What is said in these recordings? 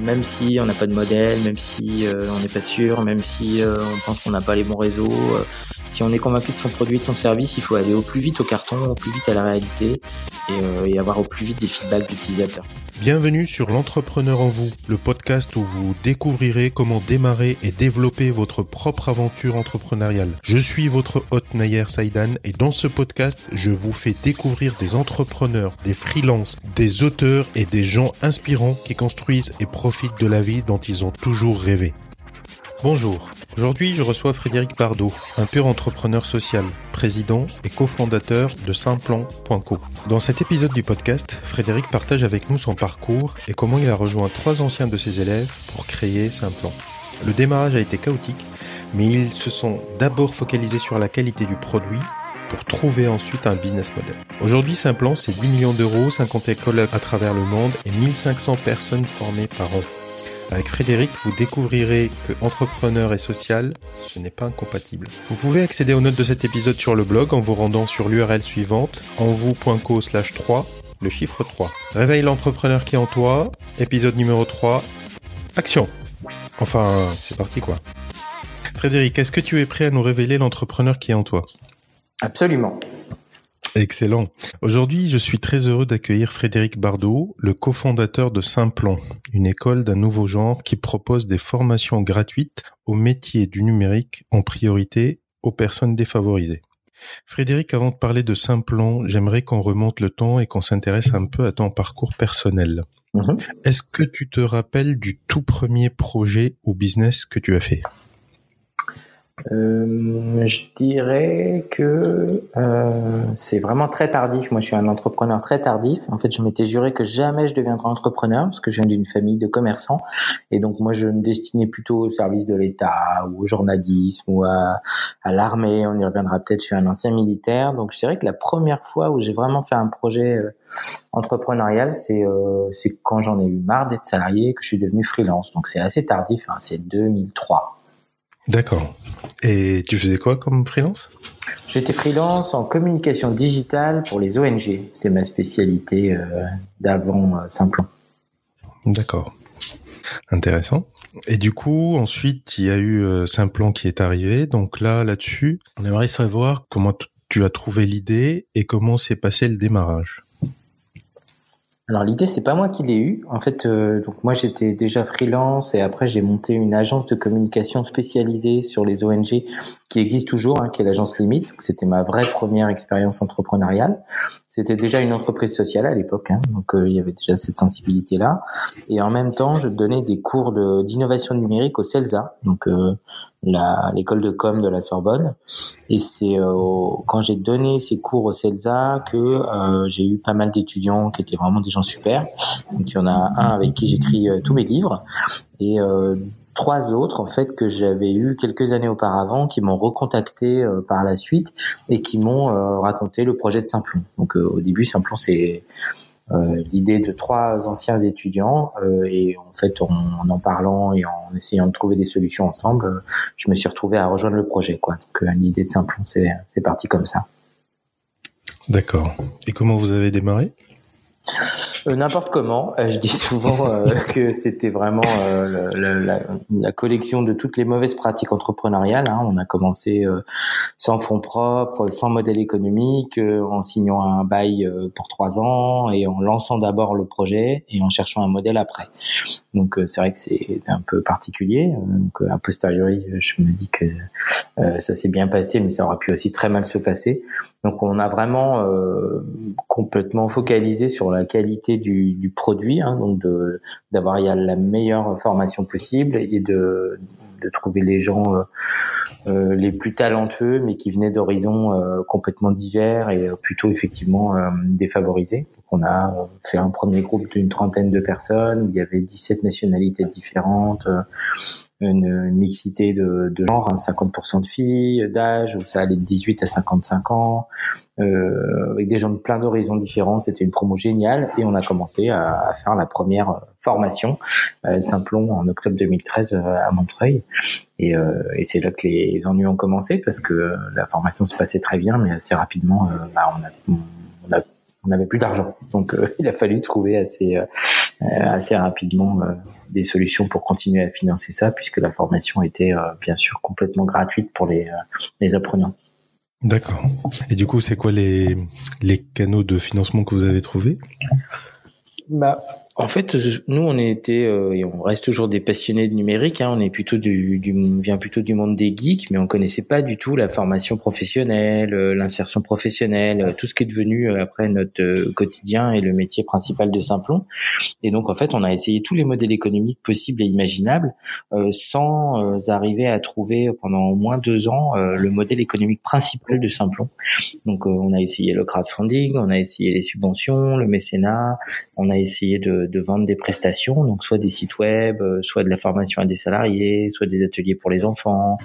même si on n'a pas de modèle, même si on n'est pas sûr, même si on pense qu'on n'a pas les bons réseaux, si on est convaincu de son produit, de son service, il faut aller au plus vite au carton, au plus vite à la réalité et, et avoir au plus vite des feedbacks d'utilisateurs. Bienvenue sur l'entrepreneur en vous, le podcast où vous découvrirez comment démarrer et développer votre propre aventure entrepreneuriale. Je suis votre hôte Nayer Saïdan et dans ce podcast, je vous fais découvrir des entrepreneurs, des freelances, des auteurs et des gens inspirants qui construisent et profitent de la vie dont ils ont toujours rêvé. Bonjour. Aujourd'hui, je reçois Frédéric Bardot, un pur entrepreneur social, président et cofondateur de Simplon.co. Dans cet épisode du podcast, Frédéric partage avec nous son parcours et comment il a rejoint trois anciens de ses élèves pour créer Simplon. Le démarrage a été chaotique, mais ils se sont d'abord focalisés sur la qualité du produit pour trouver ensuite un business model. Aujourd'hui, Simplon, c'est 10 millions d'euros, 50 écoles à travers le monde et 1500 personnes formées par an. Avec Frédéric, vous découvrirez que entrepreneur et social, ce n'est pas incompatible. Vous pouvez accéder aux notes de cet épisode sur le blog en vous rendant sur l'URL suivante, envou.co slash 3, le chiffre 3. Réveille l'entrepreneur qui est en toi, épisode numéro 3, action Enfin, c'est parti quoi. Frédéric, est-ce que tu es prêt à nous révéler l'entrepreneur qui est en toi? Absolument. Excellent. Aujourd'hui, je suis très heureux d'accueillir Frédéric Bardot, le cofondateur de Simplon, une école d'un nouveau genre qui propose des formations gratuites aux métiers du numérique en priorité aux personnes défavorisées. Frédéric, avant de parler de Simplon, j'aimerais qu'on remonte le temps et qu'on s'intéresse un peu à ton parcours personnel. Mhm. Est-ce que tu te rappelles du tout premier projet ou business que tu as fait? Euh, je dirais que euh, c'est vraiment très tardif. Moi, je suis un entrepreneur très tardif. En fait, je m'étais juré que jamais je deviendrais entrepreneur parce que je viens d'une famille de commerçants. Et donc, moi, je me destinais plutôt au service de l'État ou au journalisme ou à, l'armée. On y reviendra peut-être. Je suis un ancien militaire. Donc, je dirais que la première fois où j'ai vraiment fait un projet euh, entrepreneurial, c'est euh, c'est quand j'en ai eu marre d'être salarié que je suis devenu freelance. Donc, c'est assez tardif. Hein, c'est 2003. D'accord. Et tu faisais quoi comme freelance? J'étais freelance en communication digitale pour les ONG. C'est ma spécialité euh, d'avant euh, Simplon. D'accord. Intéressant. Et du coup, ensuite, il y a eu euh, Simplon qui est arrivé. Donc là, là-dessus, on aimerait savoir comment tu as trouvé l'idée et comment s'est passé le démarrage. Alors l'idée c'est pas moi qui l'ai eu. En fait, euh, donc moi j'étais déjà freelance et après j'ai monté une agence de communication spécialisée sur les ONG qui existe toujours, hein, qui est l'agence Limite. C'était ma vraie première expérience entrepreneuriale. C'était déjà une entreprise sociale à l'époque, hein, donc euh, il y avait déjà cette sensibilité-là. Et en même temps, je donnais des cours d'innovation numérique au CELSA, donc euh, l'école de com de la Sorbonne. Et c'est euh, quand j'ai donné ces cours au CELSA que j'ai eu pas mal d'étudiants qui étaient vraiment des gens super. Donc il y en a un avec qui j'écris tous mes livres et trois autres en fait que j'avais eu quelques années auparavant qui m'ont recontacté euh, par la suite et qui m'ont euh, raconté le projet de Simplon. Donc euh, au début Simplon c'est l'idée de trois anciens étudiants et en fait en, en, parlant et en essayant de trouver des solutions ensemble, je me suis retrouvé à rejoindre le projet quoi. Donc l'idée de Simplon c'est c'est parti comme ça. D'accord. Et comment vous avez démarré? Euh, n'importe comment. Euh, je dis souvent euh, que c'était vraiment la, collection de toutes les mauvaises pratiques entrepreneuriales. Hein. On a commencé sans fonds propres, sans modèle économique, en signant un bail pour trois ans et en lançant d'abord le projet et en cherchant un modèle après. Donc c'est vrai que c'est un peu particulier. Donc a posteriori, je me dis que ça s'est bien passé, mais ça aurait pu aussi très mal se passer. Donc on a vraiment complètement focalisé sur la qualité du, du produit, hein, d'avoir la meilleure formation possible et de, de trouver les gens euh, euh, les plus talentueux, mais qui venaient d'horizons euh, complètement divers et plutôt effectivement défavorisés. Donc on a fait un premier groupe d'une trentaine de personnes il y avait 17 nationalités différentes une, mixité de, de genre, 50% hein, de filles, d'âge, ça allait de 18 à 55 ans, euh, avec des gens de plein d'horizons différents. C'était une promo géniale et on a commencé à, à faire la première formation euh, Simplon en octobre 2013 euh, à Montreuil. Et, euh, et c'est là que les ennuis ont commencé parce que la formation se passait très bien, mais assez rapidement, bah, on a, on n'avait plus d'argent. Donc il a fallu trouver assez assez rapidement des solutions pour continuer à financer ça, puisque la formation était bien sûr complètement gratuite pour les, les apprenants. D'accord. Et du coup, c'est quoi les, les canaux de financement que vous avez trouvés? Bah, en fait, nous, on était euh, et on reste toujours des passionnés de numérique. Hein. On est plutôt du, du, vient plutôt du monde des geeks, mais on connaissait pas du tout la formation professionnelle, euh, l'insertion professionnelle, euh, tout ce qui est devenu après notre quotidien et le métier principal de Simplon. Et donc, en fait, on a essayé tous les modèles économiques possibles et imaginables, sans arriver à trouver pendant au moins deux ans le modèle économique principal de Simplon. Donc, on a essayé le crowdfunding, on a essayé les subventions, le mécénat, on a essayé de de, vendre des prestations, donc soit des sites web, euh, soit de la formation à des salariés, soit des ateliers pour les enfants,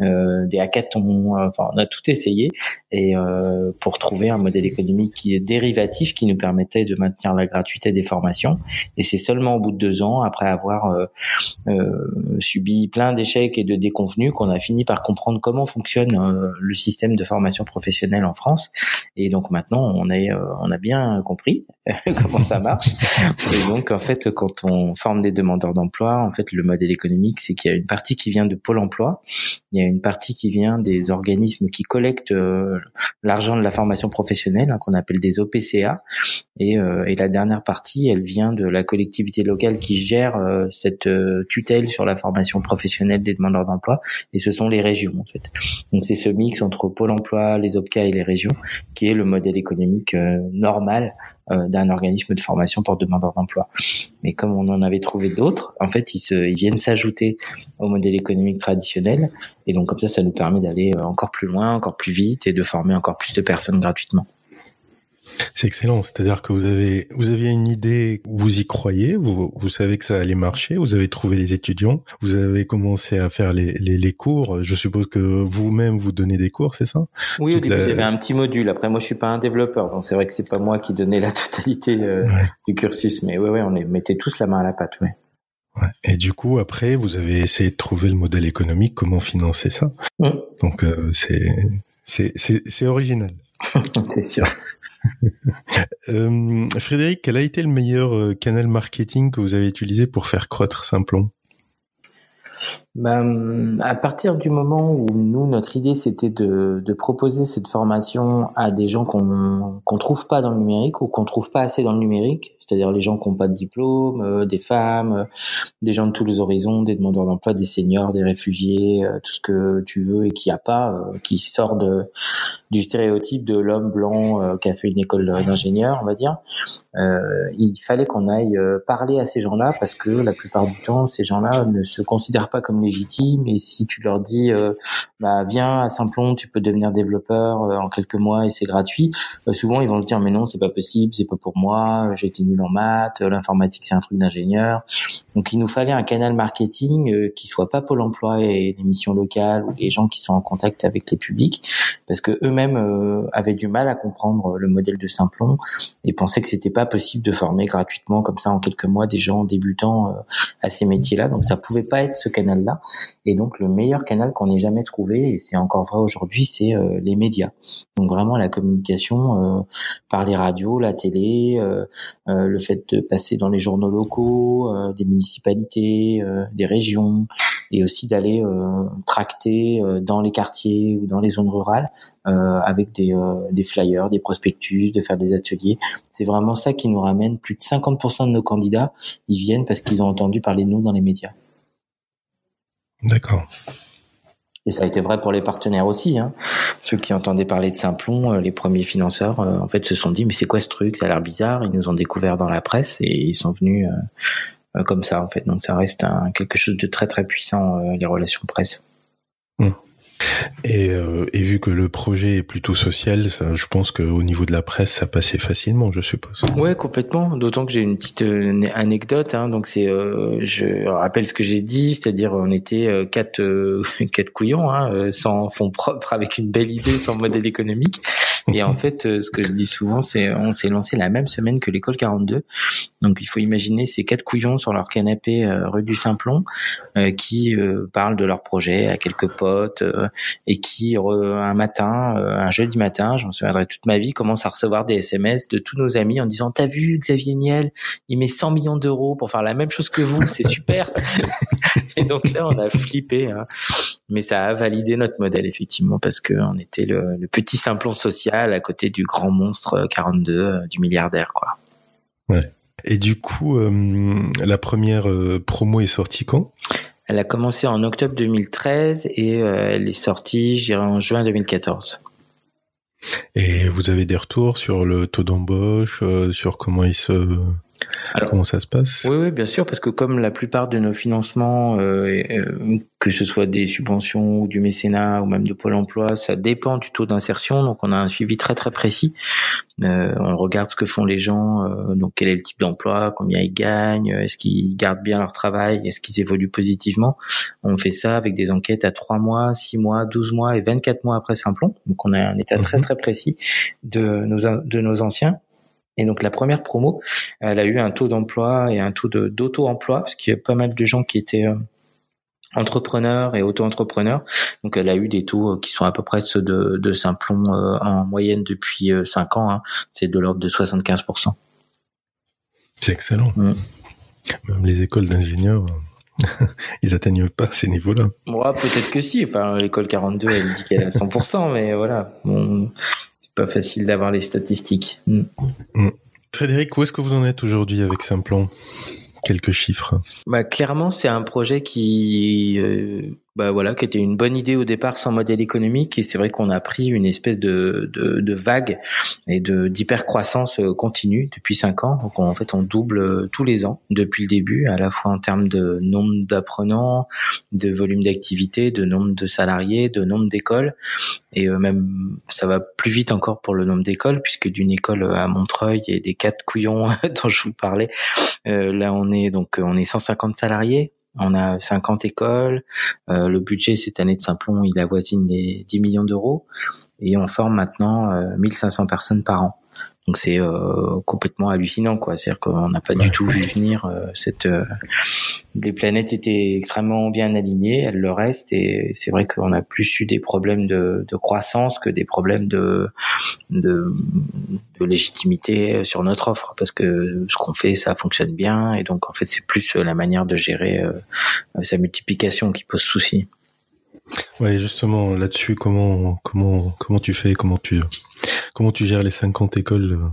euh, des hackathons. Enfin, on a tout essayé et euh, pour trouver un modèle économique qui est dérivatif, qui nous permettait de maintenir la gratuité des formations. Et c'est seulement au bout de deux ans, après avoir subi plein d'échecs et de déconvenus, qu'on a fini par comprendre comment fonctionne le système de formation professionnelle en France. Et donc maintenant, on a on a bien compris comment ça marche. Donc, en fait, quand on forme des demandeurs d'emploi, en fait, le modèle économique, c'est qu'il y a une partie qui vient de Pôle emploi, il y a une partie qui vient des organismes qui collectent euh, l'argent de la formation professionnelle, hein, qu'on appelle des OPCA, et, euh, et, la dernière partie, elle vient de la collectivité locale qui gère euh, cette tutelle sur la formation professionnelle des demandeurs d'emploi, et ce sont les régions, en fait. Donc, c'est ce mix entre Pôle emploi, les OPCA et les régions qui est le modèle économique normal d'un organisme de formation pour demandeurs d'emploi. Mais comme on en avait trouvé d'autres, en fait, ils, se, ils viennent s'ajouter au modèle économique traditionnel. Et donc, comme ça, ça nous permet d'aller euh, encore plus loin, encore plus vite et de former encore plus de personnes gratuitement. C'est excellent. C'est-à-dire que vous avez, vous aviez une idée, vous y croyez, vous, vous savez que ça allait marcher, vous avez trouvé les étudiants, vous avez commencé à faire les, les, les cours. Je suppose que vous-même vous donnez des cours, c'est ça? Oui, au début, il y avait un petit module. Après, moi, je suis pas un développeur, donc c'est vrai que c'est pas moi qui donnais la totalité euh, du cursus. Mais oui, oui, on les mettait tous la main à la pâte, ouais. Ouais. Et du coup, après, vous avez essayé de trouver le modèle économique, comment financer ça? Mmh. Donc, euh, c'est c'est original. c'est sûr. Euh, Frédéric, quel a été le meilleur euh, canal marketing que vous avez utilisé pour faire croître Simplon? Ben, à partir du moment où nous, notre idée, c'était de, de proposer cette formation à des gens qu'on qu'on trouve pas dans le numérique ou qu'on trouve pas assez dans le numérique, c'est-à-dire les gens qui n'ont pas de diplôme, euh, des femmes, euh, des gens de tous les horizons, des demandeurs d'emploi, des seniors, des réfugiés, euh, tout ce que tu veux et qui a pas, qui sort de, du stéréotype de l'homme blanc qui a fait une école d'ingénieur, on va dire. il fallait qu'on aille parler à ces gens-là parce que la plupart du temps, ces gens-là ne se considèrent pas comme et si tu leur dis euh, bah viens à Simplon tu peux devenir développeur euh, en quelques mois et c'est gratuit euh, souvent ils vont se dire mais non c'est pas possible c'est pas pour moi été nul en maths l'informatique c'est un truc d'ingénieur. Donc il nous fallait un canal marketing qui soit pas Pôle Emploi et les missions locales ou les gens qui sont en contact avec les publics parce que eux-mêmes avaient du mal à comprendre le modèle de Simplon et pensaient que c'était pas possible de former gratuitement comme ça en quelques mois des gens débutants à ces métiers-là. Donc ça pouvait pas être ce canal-là et donc le meilleur canal qu'on ait jamais trouvé, et c'est encore vrai aujourd'hui, c'est euh, les médias. Donc vraiment la communication euh, par les radios, la télé, euh, le fait de passer dans les journaux locaux, des municipalités, des régions, et aussi d'aller tracter dans les quartiers ou dans les zones rurales avec des, des flyers, des prospectus, de faire des ateliers. C'est vraiment ça qui nous ramène plus de 50% de nos candidats. Ils viennent parce qu'ils ont entendu parler de nous dans les médias. D'accord. Et ça a été vrai pour les partenaires aussi. Hein. Ceux qui entendaient parler de Simplon, euh, les premiers financeurs, euh, en fait, se sont dit mais c'est quoi ce truc? Ça a l'air bizarre. Ils nous ont découvert dans la presse et ils sont venus euh, comme ça en fait. Donc ça reste un, quelque chose de très très puissant les relations presse. Mmh. Et, euh, et, vu que le projet est plutôt social, je pense qu'au niveau de la presse, ça passait facilement, je suppose. Ouais, complètement. D'autant que j'ai une petite euh, anecdote. Hein, donc c'est, euh, je rappelle ce que j'ai dit, c'est-à-dire on était euh, quatre quatre couillons, hein, sans fonds propres, avec une belle idée, sans modèle économique. Et en fait, ce que je dis souvent, c'est on s'est lancé la même semaine que l'école 42. Donc il faut imaginer ces quatre couillons sur leur canapé rue du Simplon qui parlent de leur projet à quelques potes et qui un matin, un jeudi matin, j'en souviendrai toute ma vie, commencent à recevoir des SMS de tous nos amis en disant "T'as vu Xavier Niel, il met 100 millions d'euros pour faire la même chose que vous, c'est super." et donc là, on a flippé. Hein. Mais ça a validé notre modèle effectivement parce que on était le, petit simplon social à côté du grand monstre 42 euh, du milliardaire quoi. Ouais. Et du coup, euh, la première euh, promo est sortie quand? Elle a commencé en octobre 2013 et elle est sortie, je dirais, en juin 2014. Et vous avez des retours sur le taux d'embauche, sur comment il se alors, Comment ça se passe? Oui, oui, bien sûr, parce que comme la plupart de nos financements, euh, euh, que ce soit des subventions ou du mécénat ou même de Pôle Emploi, ça dépend du taux d'insertion. Donc, on a un suivi très très précis. Euh, on regarde ce que font les gens, donc quel est le type d'emploi, combien ils gagnent, est-ce qu'ils gardent bien leur travail, est-ce qu'ils évoluent positivement. On fait ça avec des enquêtes à 3 mois, 6 mois, 12 mois et 24 mois après Simplon. Donc, on a un état très mhm. très précis de nos de nos anciens. Et donc la première promo, elle a eu un taux d'emploi et un taux d'auto-emploi, parce qu'il y a pas mal de gens qui étaient euh, entrepreneurs et auto-entrepreneurs. Donc elle a eu des taux euh, qui sont à peu près ceux de, de Simplon euh, en moyenne depuis 5 ans. Hein. C'est de l'ordre de 75%. C'est excellent. Mm. Même les écoles d'ingénieurs, ils atteignent pas ces niveaux-là. Moi, peut-être que si. Enfin, l'école 42, elle dit qu'elle est à 100%, mais voilà. Bon, pas facile d'avoir les statistiques. Mm. Mm. Frédéric, où est-ce que vous en êtes aujourd'hui avec Simplon? Quelques chiffres. Bah, clairement, c'est un projet qui euh, bah voilà, qui était une bonne idée au départ sans modèle économique. Et c'est vrai qu'on a pris une espèce de, de, de vague et de d'hypercroissance euh, continue depuis cinq ans. Donc en fait, on double euh, tous les ans depuis le début, à la fois en termes de nombre d'apprenants, de volume d'activité, de nombre de salariés, de nombre d'écoles. Et euh, même, ça va plus vite encore pour le nombre d'écoles, puisque d'une école à Montreuil et des quatre couillons dont je vous parlais, là on est donc on est 150 salariés on a 50 écoles. Euh, le budget cette année de Simplon, il avoisine les 10 millions d'euros. Et on forme maintenant 1500 euh, personnes par an. Donc c'est euh, complètement hallucinant, quoi. C'est-à-dire qu'on n'a pas du tout vu venir euh, cette. Euh, les planètes étaient extrêmement bien alignées, elles le restent, et c'est vrai qu'on a plus eu des problèmes de, de, croissance que des problèmes de, de, de légitimité sur notre offre, parce que ce qu'on fait, ça fonctionne bien, et donc en fait c'est plus la manière de gérer sa multiplication qui pose souci. Ouais, justement, là-dessus, comment, comment, comment tu fais, comment tu, comment tu gères les 50 écoles euh,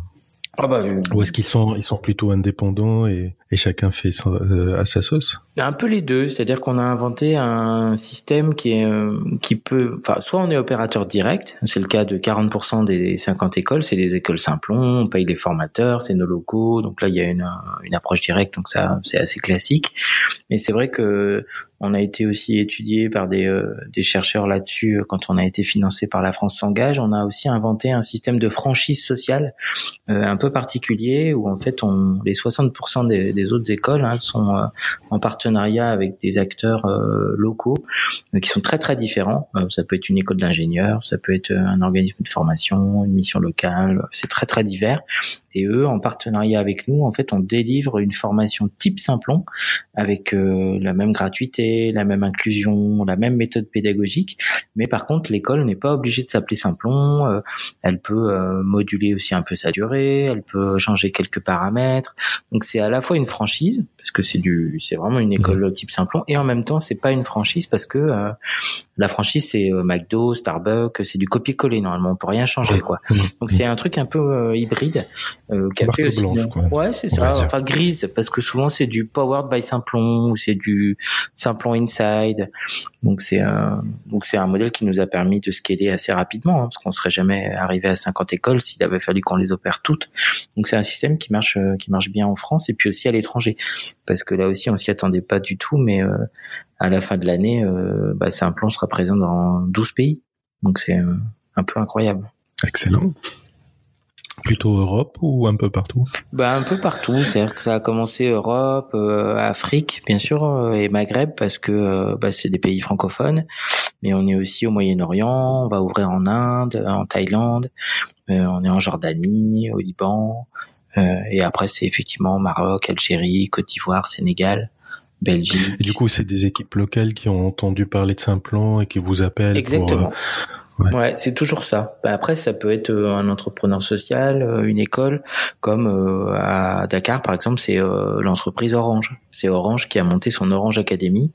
ah bah, Ou est-ce qu'ils sont, ils sont plutôt indépendants et, et chacun fait euh, à sa sauce Un peu les deux, c'est-à-dire qu'on a inventé un système qui est, euh, qui peut, enfin, soit on est opérateur direct, c'est le cas de 40% des 50 écoles, c'est des écoles simplons, on paye les formateurs, c'est nos locaux, donc là il y a une, une approche directe, donc ça c'est assez classique. Mais c'est vrai que on a été aussi étudié par des, euh, des chercheurs là-dessus euh, quand on a été financé par la France s'engage. On a aussi inventé un système de franchise sociale un peu particulier où en fait on, les 60% des, des, autres écoles hein, sont en partenariat avec des acteurs locaux qui sont très très différents. ça peut être une école d'ingénieurs, ça peut être un organisme de formation, une mission locale. C'est très très divers. Et eux, en partenariat avec nous, en fait, on délivre une formation type Simplon avec la même gratuité la même inclusion, la même méthode pédagogique. Mais par contre, l'école n'est pas obligée de s'appeler Simplon. Euh, elle peut euh, moduler aussi un peu sa durée. Elle peut changer quelques paramètres. Donc c'est à la fois une franchise parce que c'est du, c'est vraiment une école mmh. type Simplon, et en même temps c'est pas une franchise parce que euh, la franchise c'est McDo, Starbucks, c'est du copier-coller normalement. On peut rien changer quoi. Mmh. Donc c'est un truc un peu hybride. Euh, café blanche, quoi. Ouais, c'est ça. Enfin grise parce que souvent c'est du powered by Simplon ou c'est du Simplon inside. Donc c'est un donc c'est un modèle qui nous a permis de scaler assez rapidement hein, parce qu'on serait jamais arrivé à 50 écoles s'il avait fallu qu'on les opère toutes. Donc c'est un système qui marche euh, qui marche bien en France et puis aussi à l'étranger parce que là aussi on s'y attendait pas du tout mais euh, à la fin de l'année euh, bah, plan sera présent dans 12 pays. Donc c'est un peu incroyable. Excellent plutôt Europe ou un peu partout? Bah un peu partout, c'est-à-dire que ça a commencé Europe, euh, Afrique bien sûr euh, et Maghreb parce que euh, bah, c'est des pays francophones mais on est aussi au Moyen-Orient, on va ouvrir en Inde, en Thaïlande, on est en Jordanie, au Liban, et après c'est effectivement Maroc, Algérie, Côte d'Ivoire, Sénégal. Belgique. Et du coup, c'est des équipes locales qui ont entendu parler de Simplon et qui vous appellent Exactement. Ouais, c'est toujours ça. Bah, après, ça peut être euh, un entrepreneur social, euh, une école, comme euh, à Dakar, par exemple, c'est l'entreprise Orange. C'est Orange qui a monté son Orange Academy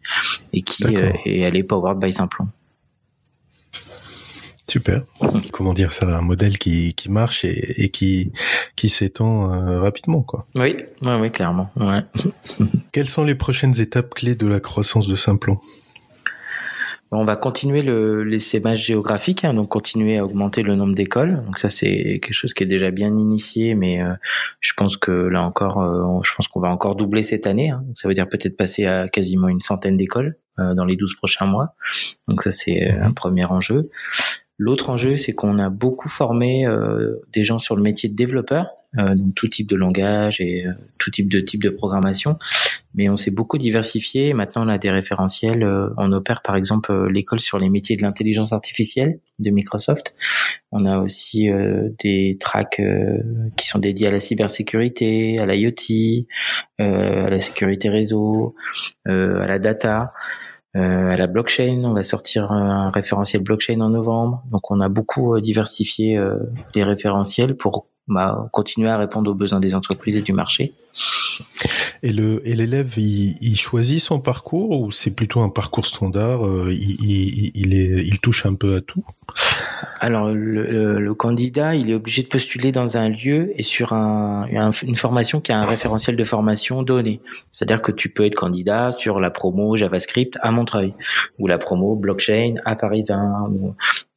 et qui est allé powered by Simplon. Super. Comment dire, c'est un modèle qui, qui marche et, et qui, qui s'étend rapidement, quoi. Oui, oui, oui clairement. Ouais. Quelles sont les prochaines étapes clés de la croissance de Simplon on va continuer le l'essaimage géographique, hein, donc continuer à augmenter le nombre d'écoles. Donc ça c'est quelque chose qui est déjà bien initié, mais euh, je pense que là encore, euh, je pense qu'on va encore doubler cette année. Hein. ça veut dire peut-être passer à quasiment une centaine d'écoles euh, dans les 12 prochains mois. Donc ça c'est un premier enjeu. L'autre enjeu, c'est qu'on a beaucoup formé des gens sur le métier de développeur. Euh, donc tout type de langage et euh, tout type de type de programmation. Mais on s'est beaucoup diversifié. Maintenant, on a des référentiels. Euh, on opère par exemple l'école sur les métiers de l'intelligence artificielle de Microsoft. On a aussi des tracks qui sont dédiés à la cybersécurité, à l'IoT, à la sécurité réseau, à la data. à la blockchain, on va sortir un référentiel blockchain en novembre. Donc on a beaucoup diversifié les référentiels pour continuer à répondre aux besoins des entreprises et du marché. Et l'élève, il, choisit son parcours ou c'est plutôt un parcours standard euh, il touche un peu à tout? Alors le, le, candidat, il est obligé de postuler dans un lieu et sur un, une formation qui a un référentiel de formation donné. C'est-à-dire que tu peux être candidat sur la promo JavaScript à Montreuil ou la promo blockchain à Paris 1.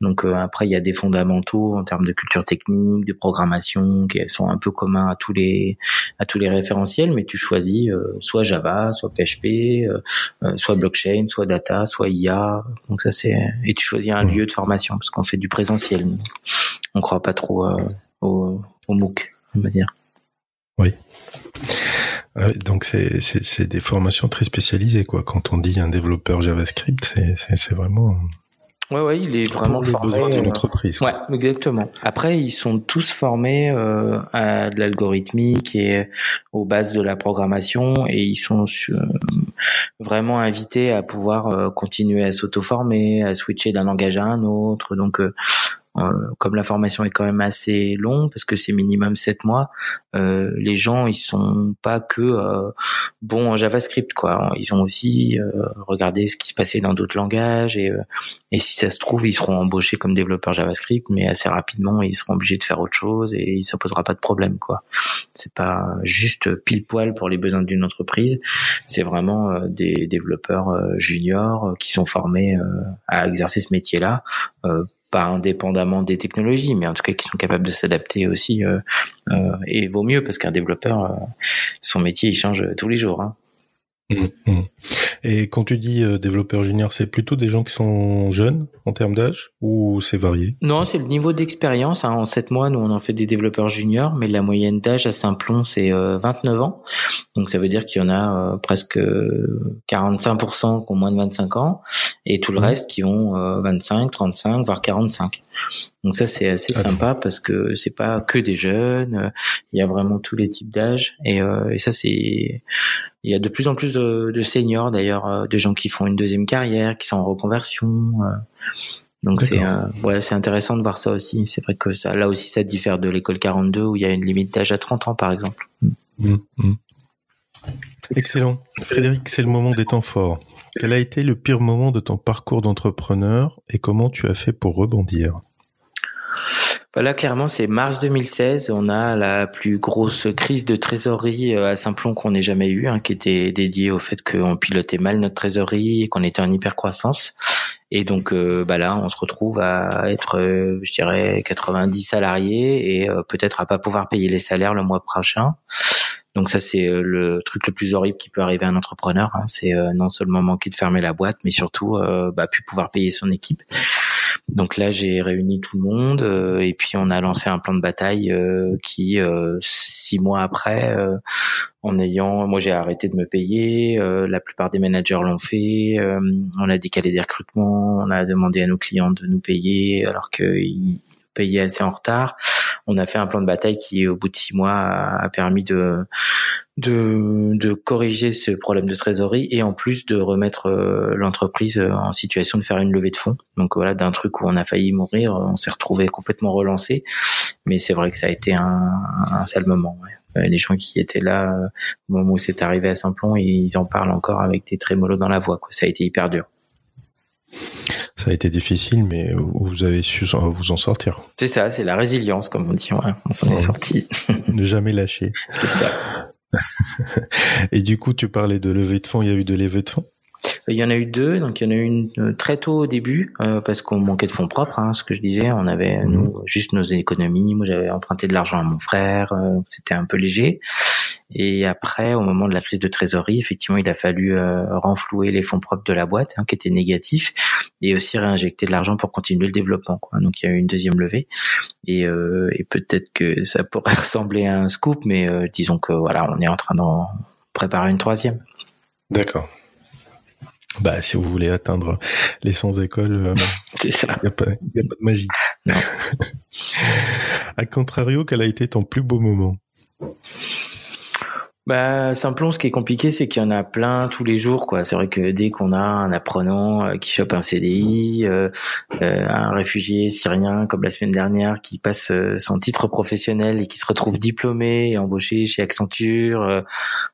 Donc euh, après, il y a des fondamentaux en termes de culture technique, de programmation qui sont un peu communs à tous les à tous les référentiels, mais tu choisis euh, soit Java, soit PHP, euh, euh, soit blockchain, soit data, soit IA. Donc ça c'est et tu choisis un lieu de formation parce qu'on fait du présentiel. On croit pas trop au, au MOOC, on va dire. Oui. donc c'est, des formations très spécialisées quoi. Quand on dit un développeur JavaScript, c'est, vraiment Ouais, ouais, il est vraiment pour formé. besoin d'une euh, entreprise. Ouais, exactement. Après, ils sont tous formés euh, à de l'algorithmique et aux bases de la programmation, et ils sont euh, vraiment invités à pouvoir euh, continuer à s'auto-former, à switcher d'un langage à un autre. Donc, euh, comme la formation est quand même assez longue parce que c'est minimum 7 mois, euh, les gens ils sont pas que euh, bons en JavaScript quoi. Ils ont aussi regardé ce qui se passait dans d'autres langages et et si ça se trouve ils seront embauchés comme développeurs JavaScript, mais assez rapidement ils seront obligés de faire autre chose et ça posera pas de problème quoi. C'est pas juste pile poil pour les besoins d'une entreprise, c'est vraiment des développeurs juniors qui sont formés à exercer ce métier-là pas indépendamment des technologies, mais en tout cas qui sont capables de s'adapter aussi. Euh, euh, et vaut mieux parce qu'un développeur, euh, son métier, il change tous les jours. Hein. Mmh, mmh. Et quand tu dis développeur junior, c'est plutôt des gens qui sont jeunes en termes d'âge ou c'est varié? Non, c'est le niveau d'expérience. Hein. En 7 mois, nous, on en fait des développeurs juniors, mais la moyenne d'âge à Simplon, c'est 29 euh, ans. Donc ça veut dire qu'il y en a presque 45% qui ont moins de 25 ans et tout le mmh. reste qui ont 25, 35, voire 45. Donc ça, c'est assez sympa parce que c'est pas que des jeunes. Il y a vraiment tous les types d'âge et, et ça, c'est il y a de plus en plus de, de seniors d'ailleurs, euh, de gens qui font une deuxième carrière, qui sont en reconversion. Euh. donc c'est euh, ouais, c'est intéressant de voir ça aussi. C'est vrai que ça, là aussi, ça diffère de l'école 42 où il y a une limite d'âge à 30 ans, par exemple. Mmh, mmh. Excellent. Frédéric, c'est le moment des temps forts. Quel a été le pire moment de ton parcours d'entrepreneur et comment tu as fait pour rebondir? Là, clairement, c'est mars 2016. On a la plus grosse crise de trésorerie euh, à Simplon qu'on ait jamais eue, hein, qui était dédiée au fait qu'on pilotait mal notre trésorerie et qu'on était en hypercroissance. Et donc, euh, bah là, on se retrouve à être, euh, je dirais, 90 salariés et peut-être à pas pouvoir payer les salaires le mois prochain. Donc ça, c'est le truc le plus horrible qui peut arriver à un entrepreneur. Hein. C'est non seulement manquer de fermer la boîte, mais surtout bah, plus pouvoir payer son équipe. Donc là, j'ai réuni tout le monde et puis on a lancé un plan de bataille qui, six mois après, en ayant, moi j'ai arrêté de me payer, la plupart des managers l'ont fait, on a décalé des recrutements, on a demandé à nos clients de nous payer alors qu'ils payaient assez en retard. On a fait un plan de bataille qui, au bout de six mois, a permis de de, de corriger ce problème de trésorerie et en plus de remettre euh, l'entreprise euh, en situation de faire une levée de fonds. Donc voilà, d'un truc où on a failli mourir, on s'est retrouvé complètement relancé. Mais c'est vrai que ça a été un, un sale moment. Les gens qui étaient là au moment où c'est arrivé à Saint-Plon, ils en parlent encore avec des trémolos dans la voix. Ça a été hyper dur. Ça a été difficile, mais vous avez su vous en sortir. C'est ça, c'est la résilience, comme on dit. Ouais. On s'en est sorti. ne jamais lâcher. C'est ça. Et du coup, tu parlais de levée de fonds. Il y a eu de levée de fonds? Il y en a eu deux, donc il y en a eu une euh, très tôt au début euh, parce qu'on manquait de fonds propres, hein, ce que je disais. On avait mhm. nous juste nos économies. Moi, j'avais emprunté de l'argent à mon frère, euh, c'était un peu léger. Et après, au moment de la crise de trésorerie, effectivement, il a fallu renflouer les fonds propres de la boîte, hein, qui étaient négatifs, et aussi réinjecter de l'argent pour continuer le développement. Quoi. Donc il y a eu une deuxième levée, et, et peut-être que ça pourrait ressembler à un scoop, mais disons que voilà, on est en train d'en préparer une troisième. D'accord. Bah, si vous voulez atteindre les 100 écoles, euh, il n'y a, pas de magie. À contrario, quel a été ton plus beau moment? Bah, simplement, ce qui est compliqué, c'est qu'il y en a plein tous les jours, quoi. C'est vrai que dès qu'on a un apprenant euh, qui chope un CDI, euh, euh, un réfugié syrien comme la semaine dernière qui passe son titre professionnel et qui se retrouve diplômé et embauché chez Accenture,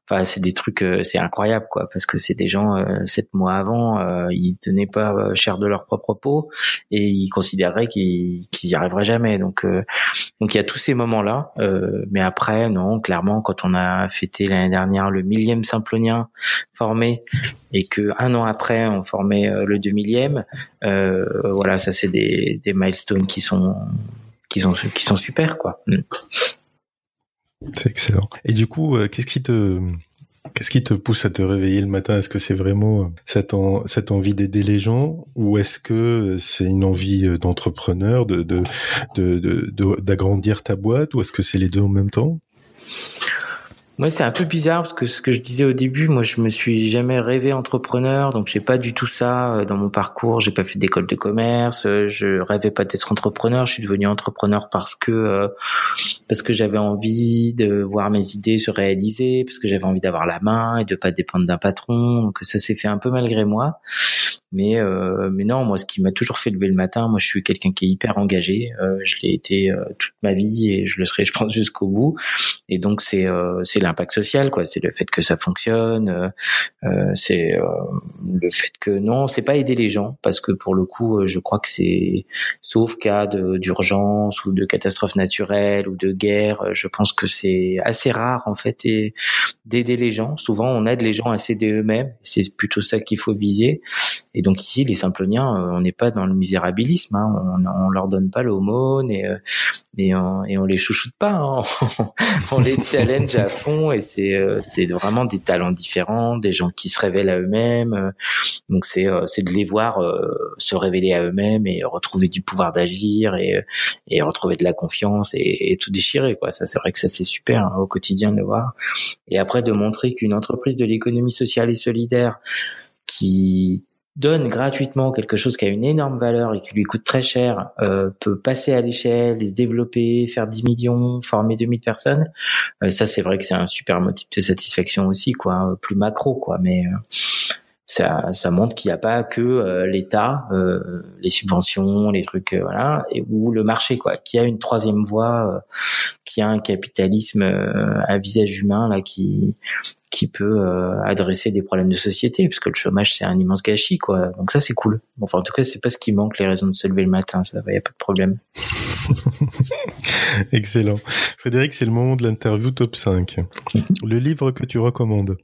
enfin, c'est des trucs, c'est incroyable, quoi, parce que c'est des gens sept mois avant, ils tenaient pas cher de leur propre peau et ils considéraient qu'ils qu'ils y arriveraient jamais. Donc, donc il y a tous ces moments-là, mais après, non, clairement, quand on a fêté l'année dernière le millième Simplonien formé et que un an après on formait euh, le deux millième. Euh, voilà, ça c'est des, milestones qui sont super quoi. Mm. C'est excellent. Et du coup, euh, qu'est-ce qui te Qu'est-ce qui te pousse à te réveiller le matin? Est-ce que c'est vraiment cette, envie d'aider les gens ou est-ce que c'est une envie d'entrepreneur, de, d'agrandir ta boîte ou est-ce que c'est les deux en même temps? Moi, c'est un peu bizarre parce que ce que je disais au début, moi, je me suis jamais rêvé entrepreneur, donc j'ai pas du tout ça euh, dans mon parcours. J'ai pas fait d'école de commerce, euh, je rêvais pas d'être entrepreneur. Je suis devenu entrepreneur parce que euh, parce que j'avais envie de voir mes idées se réaliser, parce que j'avais envie d'avoir la main et de pas dépendre d'un patron. Donc ça s'est fait un peu malgré moi. Mais euh, mais non, moi, ce qui m'a toujours fait lever le matin, moi, je suis quelqu'un qui est hyper engagé. Euh, je l'ai été euh, toute ma vie et je le serai, je pense, jusqu'au bout. Et donc c'est euh, c'est l'impact social, quoi. C'est le fait que ça fonctionne. Euh, c'est le fait que non, c'est pas aider les gens parce que pour le coup, je crois que c'est sauf cas d'urgence ou de catastrophe naturelle ou de guerre, je pense que c'est assez rare en fait et d'aider les gens. Souvent, on aide les gens à s'aider eux-mêmes. C'est plutôt ça qu'il faut viser. Donc ici, les Simploniens, euh, on n'est pas dans le misérabilisme, hein. on, on leur donne pas l'aumône et, euh, et, on, et on les chouchoute pas, hein. on les challenge à fond et c'est euh, c'est vraiment des talents différents, des gens qui se révèlent à eux-mêmes. Donc c'est c'est de les voir se révéler à eux-mêmes et retrouver du pouvoir d'agir et et retrouver de la confiance et, et tout déchirer quoi. Ça c'est vrai que ça c'est super hein, au quotidien de le voir. Et après de montrer qu'une entreprise de l'économie sociale et solidaire qui donne gratuitement quelque chose qui a une énorme valeur et qui lui coûte très cher, euh, peut passer à l'échelle, se développer, faire 10 millions, former 2000 personnes, euh, ça c'est vrai que c'est un super motif de satisfaction aussi, quoi, plus macro, quoi. Mais euh, ça, ça montre qu'il n'y a pas que euh, l'État, euh, les subventions, les trucs, euh, voilà, et, ou le marché, quoi, qui a une troisième voie, qui a un capitalisme à visage humain là, qui qui peut adresser des problèmes de société, puisque le chômage c'est un immense gâchis, quoi. Donc ça c'est cool. Enfin en tout cas c'est pas ce qui manque, les raisons de se lever le matin, ça va, y a pas de problème. Excellent. Frédéric, c'est le moment de l'interview top 5. Le livre que tu recommandes?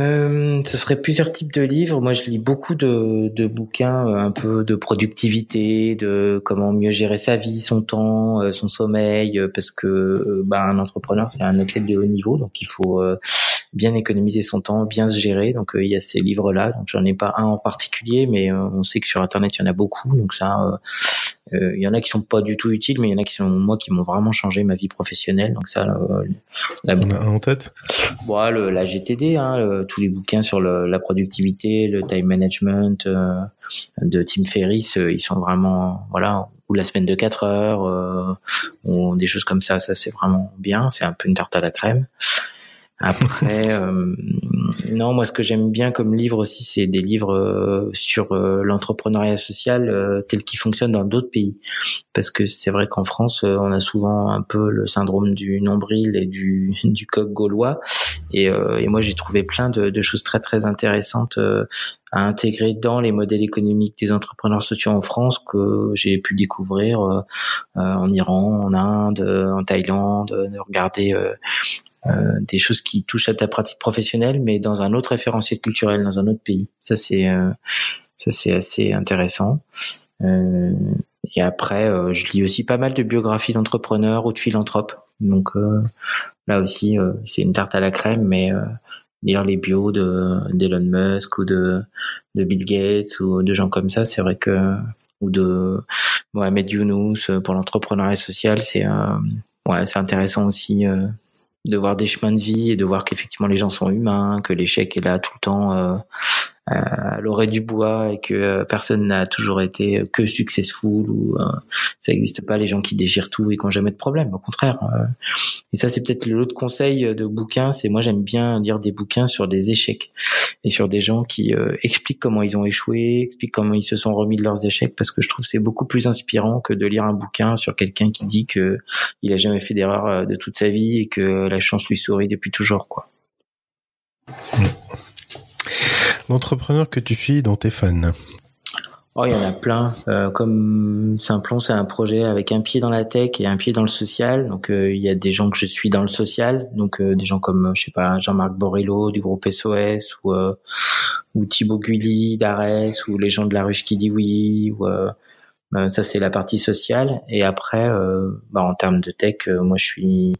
Euh, ce serait plusieurs types de livres. Moi, je lis beaucoup de, de, bouquins, euh, un peu de productivité, de comment mieux gérer sa vie, son temps, euh, son sommeil, parce que bah, un entrepreneur, c'est un athlète de haut niveau, donc il faut bien économiser son temps, bien se gérer. Donc il y a ces livres-là. Donc j'en ai pas un en particulier, mais on sait que sur Internet il y en a beaucoup. Donc ça, il y en a qui sont pas du tout utiles, mais il y en a qui sont moi qui m'ont vraiment changé ma vie professionnelle. Donc ça, la, on a un en tête? Bon, le, la GTD, hein, tous les bouquins sur le, la productivité, le time management de Tim Ferriss, ils sont vraiment voilà ou la semaine de 4 heures, euh, ou des choses comme ça. Ça, c'est vraiment bien. C'est un peu une tarte à la crème. Après, euh, non, moi, ce que j'aime bien comme livre aussi, c'est des livres euh, sur l'entrepreneuriat social tel qu'il fonctionne dans d'autres pays. Parce que c'est vrai qu'en France, on a souvent un peu le syndrome du nombril et du, du coq gaulois. Et, et moi, j'ai trouvé plein de, de, choses très très intéressantes à intégrer dans les modèles économiques des entrepreneurs sociaux en France que j'ai pu découvrir euh, euh, en Iran, en Inde, en Thaïlande, de regarder euh, des choses qui touchent à ta pratique professionnelle, mais dans un autre référentiel culturel, dans un autre pays. Ça c'est ça c'est assez intéressant. et après, je lis aussi pas mal de biographies d'entrepreneurs ou de philanthropes. Donc là aussi, c'est une tarte à la crème, mais lire les bios de d'Elon Musk ou de de Bill Gates ou de gens comme ça, c'est vrai que ou de Mohamed Younous pour l'entrepreneuriat social, c'est euh, ouais, c'est intéressant aussi euh, de voir des chemins de vie et de voir qu'effectivement les gens sont humains, que l'échec est là tout le temps euh, à l'oreille du bois et que euh, personne n'a toujours été que successful ou euh, ça n'existe pas les gens qui déchirent tout et qui n'ont jamais de problème au contraire euh. Et ça c'est peut-être l'autre conseil de bouquin c'est moi j'aime bien lire des bouquins sur des échecs et sur des gens qui expliquent comment ils ont échoué expliquent comment ils se sont remis de leurs échecs parce que je trouve c'est beaucoup plus inspirant que de lire un bouquin sur quelqu'un qui dit que il a jamais fait d'erreur de toute sa vie et que la chance lui sourit depuis toujours quoi. L'entrepreneur que tu suis dans tes fans Oh, il y en a plein. Euh, comme Simplon, c'est un projet avec un pied dans la tech et un pied dans le social. Donc, euh, il y a des gens que je suis dans le social. Donc, euh, des gens comme, je sais pas, Jean-Marc Borello du groupe SOS ou, ou Thibaut Gulli d'Ares ou les gens de la ruche qui dit oui ou euh, ça c'est la partie sociale. Et après euh, bah, en termes de tech euh, moi je suis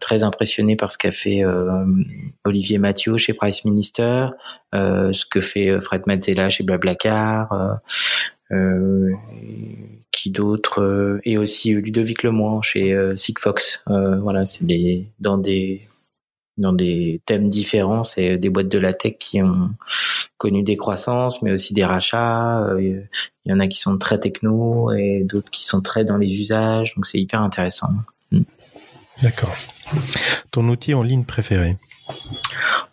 très impressionné par ce qu'a fait Olivier Mathieu chez Price Minister ce que fait Fred Mazzella chez Blablacar qui d'autres et aussi Ludovic Lemoine chez Sigfox. Voilà c'est des dans des dans des thèmes différents. C'est des boîtes de la tech qui ont connu des croissances, mais aussi des rachats. Euh, il y en a qui sont très techno et d'autres qui sont très dans les usages. Donc c'est hyper intéressant. Mm. D'accord. Ton outil en ligne préféré?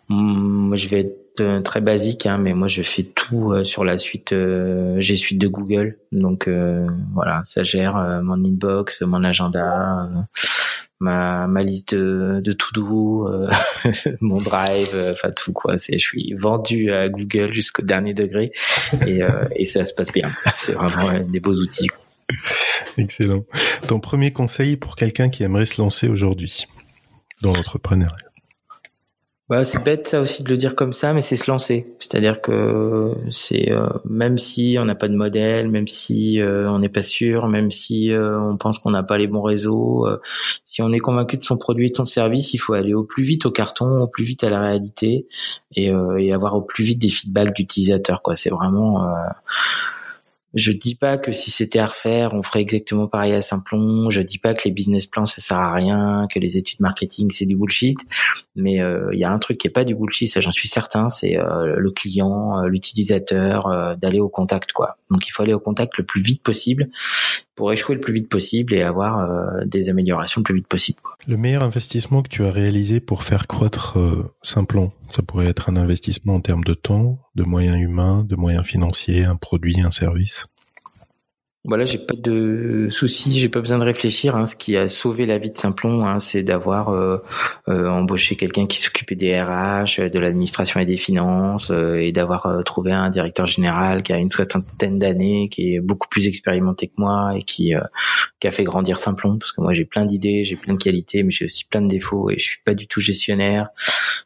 Mm, Moi, je vais être euh, très basique, hein, mais moi je fais tout euh, sur la suite G Suite de Google. Donc voilà, ça gère mon inbox, mon agenda ma, liste de, de to-do, euh, mon drive, euh, enfin tout quoi. Je suis vendu à Google jusqu'au dernier degré et, euh, et ça se passe bien. C'est vraiment des beaux outils. Excellent. Ton premier conseil pour quelqu'un qui aimerait se lancer aujourd'hui dans l'entrepreneuriat? Bah, c'est bête ça aussi de le dire comme ça, mais c'est se lancer. C'est-à-dire que c'est euh, même si on n'a pas de modèle, même si euh, on n'est pas sûr, même si euh, on pense qu'on n'a pas les bons réseaux, si on est convaincu de son produit de son service, il faut aller au plus vite au carton, au plus vite à la réalité et, et avoir au plus vite des feedbacks d'utilisateurs. Quoi, c'est vraiment je dis pas que si c'était à refaire, on ferait exactement pareil à Simplon. Je dis pas que les business plans ça sert à rien, que les études marketing c'est du bullshit. Mais il euh, y a un truc qui est pas du bullshit, ça j'en suis certain, c'est euh, le client, euh, l'utilisateur, d'aller au contact quoi. Donc il faut aller au contact le plus vite possible pour échouer le plus vite possible et avoir des améliorations le plus vite possible. Le meilleur investissement que tu as réalisé pour faire croître Simplon, ça pourrait être un investissement en termes de temps, de moyens humains, de moyens financiers, un produit, un service? Voilà, j'ai pas de soucis, j'ai pas besoin de réfléchir. Hein. Ce qui a sauvé la vie de Simplon, hein, c'est d'avoir euh, euh, embauché quelqu'un qui s'occupait des RH, de l'administration et des finances, euh, et d'avoir trouvé un directeur général qui a une soixantaine d'années, qui est beaucoup plus expérimenté que moi et qui, qui a fait grandir Simplon. Parce que moi, j'ai plein d'idées, j'ai plein de qualités, mais j'ai aussi plein de défauts et je suis pas du tout gestionnaire.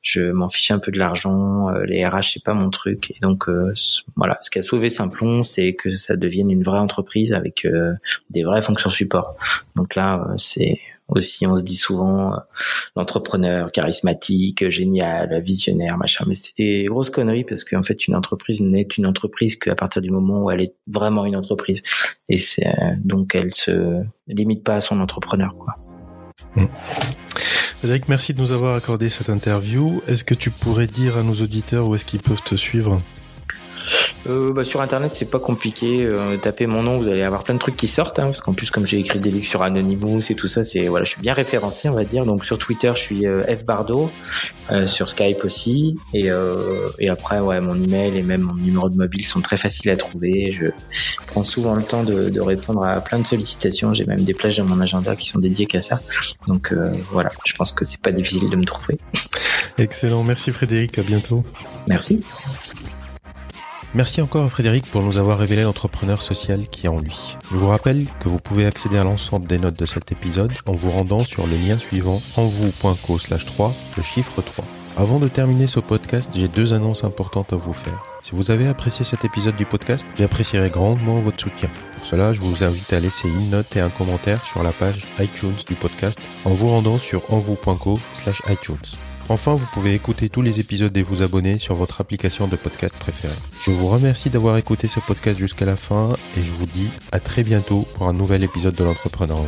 Je m'en fiche un peu de l'argent. les RH, c'est pas mon truc. Et donc, voilà, ce qui a sauvé Simplon, c'est que ça devienne une vraie entreprise avec euh, des vraies fonctions support. Donc là, euh, c'est aussi. On se dit souvent euh, l'entrepreneur charismatique, génial, visionnaire, machin. Mais c'est des grosses conneries parce qu'en fait, une entreprise n'est une entreprise qu'à partir du moment où elle est vraiment une entreprise. Et c'est donc elle se limite pas à son entrepreneur, quoi. Mmh. Merci de nous avoir accordé cette interview. Est-ce que tu pourrais dire à nos auditeurs où est-ce qu'ils peuvent te suivre? Euh, bah, sur internet c'est pas compliqué euh, tapez mon nom vous allez avoir plein de trucs qui sortent hein, parce qu'en plus comme j'ai écrit des livres sur Anonymous et tout ça c'est voilà je suis bien référencé on va dire. Donc sur Twitter je suis euh, F Bardo euh, sur Skype aussi. Et, et après ouais mon email et même mon numéro de mobile sont très faciles à trouver. Je prends souvent le temps de, de répondre à plein de sollicitations. J'ai même des plages dans mon agenda qui sont dédiées qu'à ça. Donc voilà je pense que c'est pas difficile de me trouver. Excellent. Merci Frédéric. À bientôt. Merci Merci encore à Frédéric pour nous avoir révélé l'entrepreneur social qui est en lui. Je vous rappelle que vous pouvez accéder à l'ensemble des notes de cet épisode en vous rendant sur le lien suivant envou.co slash 3, le chiffre 3. Avant de terminer ce podcast, j'ai deux annonces importantes à vous faire. Si vous avez apprécié cet épisode du podcast, j'apprécierais grandement votre soutien. Pour cela, je vous invite à laisser une note et un commentaire sur la page iTunes du podcast en vous rendant sur envou.co slash iTunes. Enfin, vous pouvez écouter tous les épisodes et vous abonner sur votre application de podcast préférée. Je vous remercie d'avoir écouté ce podcast jusqu'à la fin et je vous dis à très bientôt pour un nouvel épisode de l'entrepreneur